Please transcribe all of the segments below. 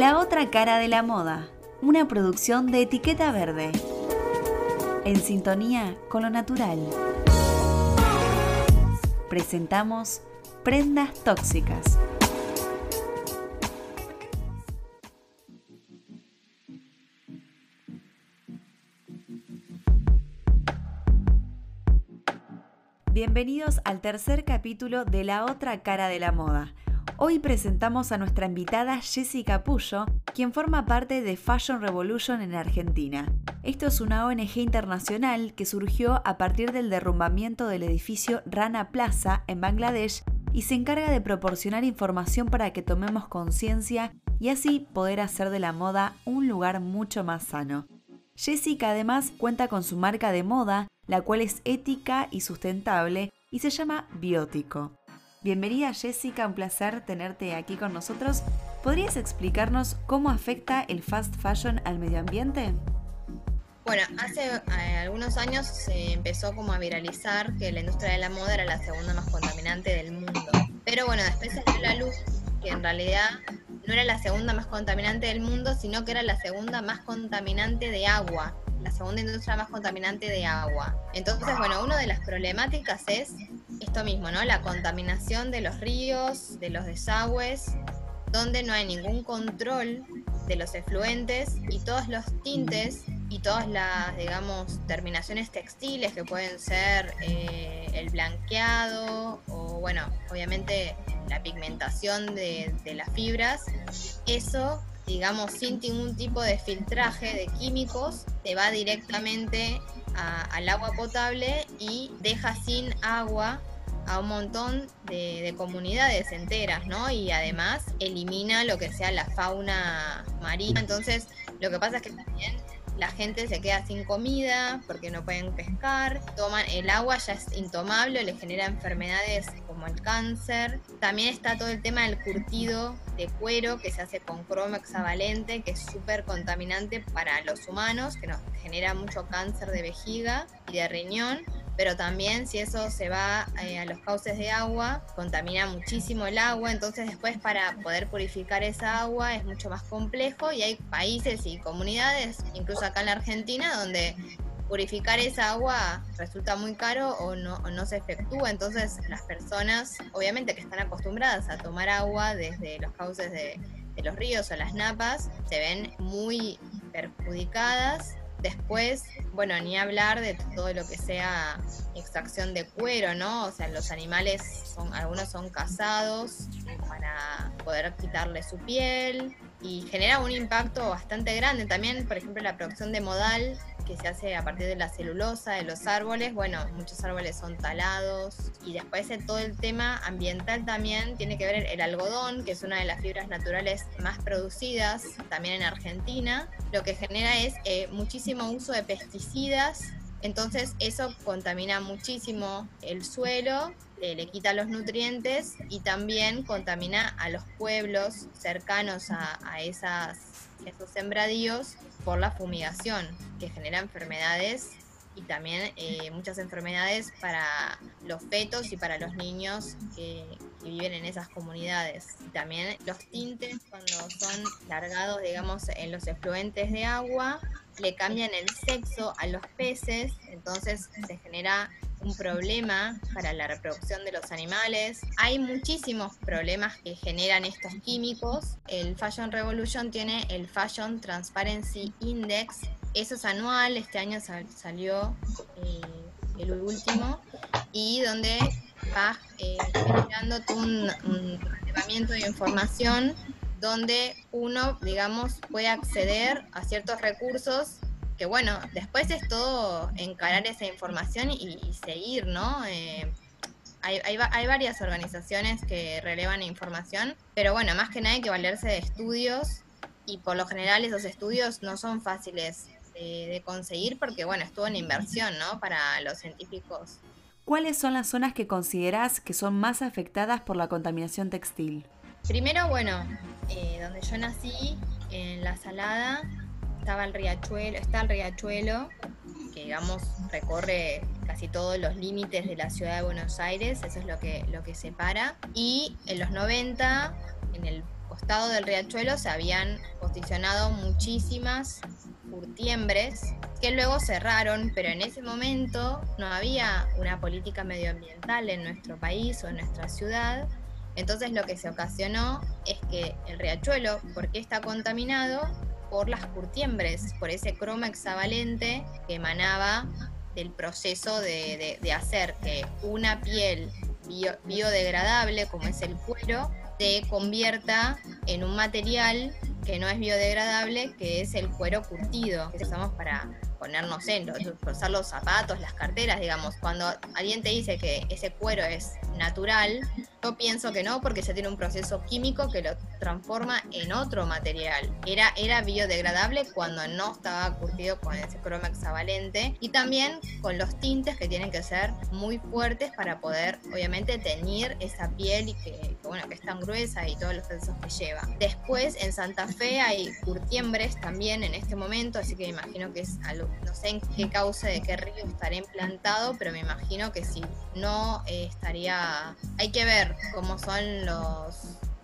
La otra cara de la moda, una producción de etiqueta verde, en sintonía con lo natural. Presentamos Prendas Tóxicas. Bienvenidos al tercer capítulo de La otra cara de la moda. Hoy presentamos a nuestra invitada Jessica Puyo, quien forma parte de Fashion Revolution en Argentina. Esto es una ONG internacional que surgió a partir del derrumbamiento del edificio Rana Plaza en Bangladesh y se encarga de proporcionar información para que tomemos conciencia y así poder hacer de la moda un lugar mucho más sano. Jessica además cuenta con su marca de moda, la cual es ética y sustentable y se llama Biótico. Bienvenida Jessica, un placer tenerte aquí con nosotros. ¿Podrías explicarnos cómo afecta el fast fashion al medio ambiente? Bueno, hace eh, algunos años se empezó como a viralizar que la industria de la moda era la segunda más contaminante del mundo. Pero bueno, después dio la luz que en realidad no era la segunda más contaminante del mundo, sino que era la segunda más contaminante de agua, la segunda industria más contaminante de agua. Entonces, bueno, una de las problemáticas es esto mismo, ¿no? La contaminación de los ríos, de los desagües, donde no hay ningún control de los efluentes y todos los tintes y todas las, digamos, terminaciones textiles que pueden ser eh, el blanqueado o, bueno, obviamente la pigmentación de, las fibras, eso, digamos, sin ningún tipo de filtraje de químicos, te va directamente al agua potable y deja sin agua a un montón de, de, comunidades enteras, ¿no? Y además elimina lo que sea la fauna marina. Entonces, lo que pasa es que también la gente se queda sin comida porque no pueden pescar, toman el agua ya es intomable, le genera enfermedades como el cáncer. También está todo el tema del curtido de cuero que se hace con cromo hexavalente, que es súper contaminante para los humanos, que nos genera mucho cáncer de vejiga y de riñón pero también si eso se va eh, a los cauces de agua, contamina muchísimo el agua, entonces después para poder purificar esa agua es mucho más complejo y hay países y comunidades, incluso acá en la Argentina, donde purificar esa agua resulta muy caro o no, no se efectúa, entonces las personas obviamente que están acostumbradas a tomar agua desde los cauces de, de los ríos o las napas, se ven muy perjudicadas Después, bueno, ni hablar de todo lo que sea extracción de cuero, ¿no? O sea, los animales son, algunos son cazados para poder quitarle su piel y genera un impacto bastante grande. También, por ejemplo, la producción de modal que se hace a partir de la celulosa de los árboles. Bueno, muchos árboles son talados. Y después de todo el tema ambiental también tiene que ver el algodón, que es una de las fibras naturales más producidas también en Argentina. Lo que genera es eh, muchísimo uso de pesticidas. Entonces eso contamina muchísimo el suelo, eh, le quita los nutrientes y también contamina a los pueblos cercanos a, a esas, esos sembradíos por la fumigación, que genera enfermedades y también eh, muchas enfermedades para los fetos y para los niños que, viven en esas comunidades. También los tintes cuando son largados, digamos, en los efluentes de agua, le cambian el sexo a los peces, entonces se genera un problema para la reproducción de los animales. Hay muchísimos problemas que generan estos químicos. El Fashion Revolution tiene el Fashion Transparency Index. Eso es anual, este año salió eh, el último, y donde va eh, generando un, un de información donde uno, digamos, puede acceder a ciertos recursos que bueno, después es todo encarar esa información y, seguir, ¿no? Eh, hay, hay, varias organizaciones que relevan información, pero bueno, más que nada hay que valerse de estudios y por lo general esos estudios no son fáciles de, conseguir porque bueno, estuvo en inversión, ¿no? Para los científicos. ¿Cuáles son las zonas que consideras que son más afectadas por la contaminación textil? Primero, bueno, eh, donde yo nací, en La Salada, estaba el riachuelo, está el riachuelo, que digamos recorre casi todos los límites de la ciudad de Buenos Aires, eso es lo que, lo que separa. Y en los 90, en el costado del riachuelo se habían posicionado muchísimas curtiembres que luego cerraron, pero en ese momento no había una política medioambiental en nuestro país o en nuestra ciudad. Entonces lo que se ocasionó es que el riachuelo, porque está contaminado? Por las curtiembres, por ese croma hexavalente que emanaba del proceso de, hacer que una piel biodegradable, como es el cuero, se convierta en un material que no es biodegradable, que es el cuero curtido, que usamos para ponernos en, usar los zapatos, las carteras, digamos. Cuando alguien te dice que ese cuero es natural, yo pienso que no, porque ya tiene un proceso químico que lo transforma en otro material. Era, era biodegradable cuando no estaba curtido con ese croma hexavalente y también con los tintes que tienen que ser muy fuertes para poder, obviamente, teñir esa piel y que, bueno, que es tan gruesa y todos los procesos que lleva. Después, en Santa Fe hay curtiembres también en este momento, así que me imagino que es algo, no sé en qué causa de qué río estaría implantado, pero me imagino que si no eh, estaría, hay que ver cómo son los,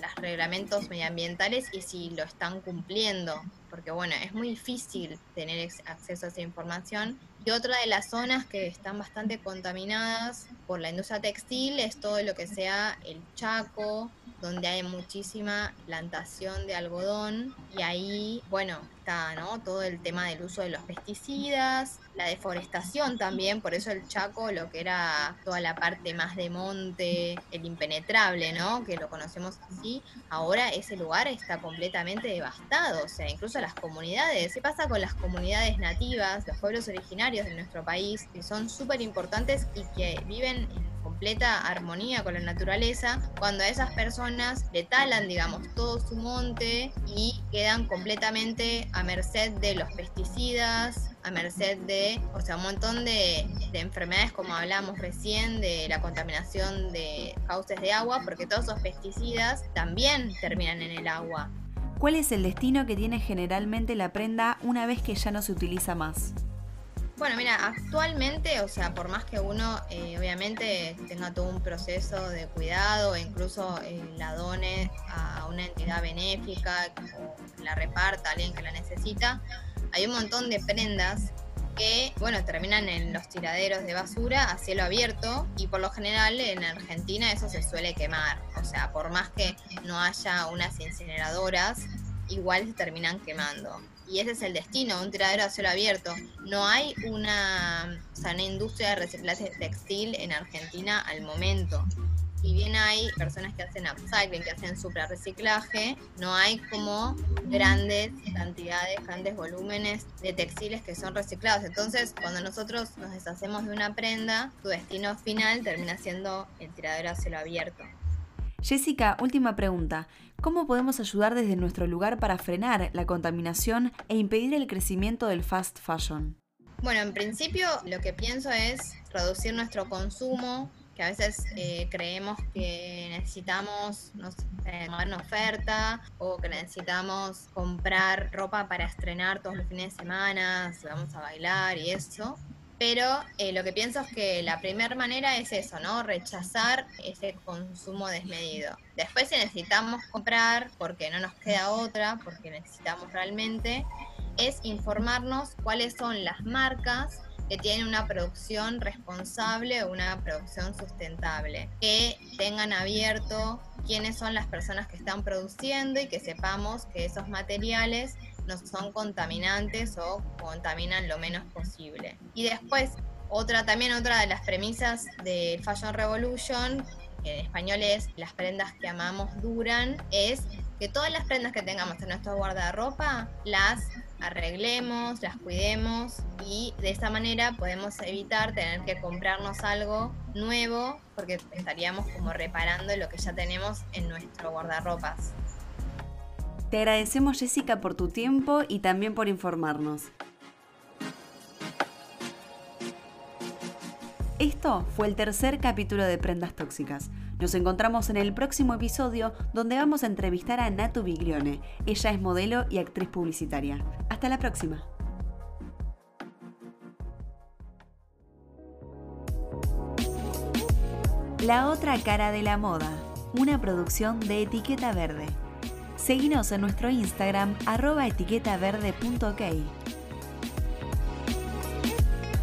los reglamentos medioambientales y si lo están cumpliendo, porque bueno, es muy difícil tener acceso a esa información. Y otra de las zonas que están bastante contaminadas por la industria textil es todo lo que sea el Chaco, donde hay muchísima plantación de algodón y ahí, bueno, está ¿no? todo el tema del uso de los pesticidas, la deforestación también, por eso el Chaco, lo que era toda la parte más de monte, el impenetrable, ¿no? Que lo conocemos así, ahora ese lugar está completamente devastado, o sea, incluso las comunidades. ¿Qué pasa con las comunidades nativas, los pueblos originarios de nuestro país, que son súper importantes y que viven en completa armonía con la naturaleza, cuando a esas personas le talan, digamos, todo su monte y quedan completamente a merced de los pesticidas, a merced de, o sea, un montón de, enfermedades como hablamos recién, de la contaminación de cauces de agua, porque todos esos pesticidas también terminan en el agua. ¿Cuál es el destino que tiene generalmente la prenda una vez que ya no se utiliza más? Bueno, mira, actualmente, o sea, por más que uno eh, obviamente tenga todo un proceso de cuidado, e incluso eh, la done a una entidad benéfica o la reparta a alguien que la necesita, hay un montón de prendas que, bueno, terminan en los tiraderos de basura a cielo abierto y por lo general en Argentina eso se suele quemar. O sea, por más que no haya unas incineradoras, igual se terminan quemando. Y ese es el destino, un tiradero a cielo abierto. No hay una, sana industria de reciclaje textil en Argentina al momento si bien hay personas que hacen upcycling, que hacen super reciclaje, no hay como grandes cantidades, grandes volúmenes de textiles que son reciclados. Entonces, cuando nosotros nos deshacemos de una prenda, su destino final termina siendo el tiradero a cielo abierto. Jessica, última pregunta. ¿Cómo podemos ayudar desde nuestro lugar para frenar la contaminación e impedir el crecimiento del fast fashion? Bueno, en principio lo que pienso es reducir nuestro consumo, que a veces eh, creemos que necesitamos no sé, una oferta o que necesitamos comprar ropa para estrenar todos los fines de semana, vamos a bailar y eso. Pero eh, lo que pienso es que la primera manera es eso, ¿no? Rechazar ese consumo desmedido. Después si necesitamos comprar porque no nos queda otra, porque necesitamos realmente, es informarnos cuáles son las marcas que tienen una producción responsable o una producción sustentable, que tengan abierto quiénes son las personas que están produciendo y que sepamos que esos materiales no son contaminantes o contaminan lo menos posible. Y después, otra también otra de las premisas de Fashion Revolution, que en español es las prendas que amamos duran, es que todas las prendas que tengamos en nuestro guardarropa las arreglemos, las cuidemos y de esa manera podemos evitar tener que comprarnos algo nuevo porque estaríamos como reparando lo que ya tenemos en nuestro guardarropas. Te agradecemos Jessica por tu tiempo y también por informarnos. Esto fue el tercer capítulo de Prendas Tóxicas. Nos encontramos en el próximo episodio donde vamos a entrevistar a Natu Biglione. Ella es modelo y actriz publicitaria. Hasta la próxima. La otra cara de la moda, una producción de etiqueta verde. Seguinos en nuestro Instagram arroba etiquetaverde.ok.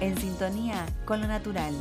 En sintonía con lo natural.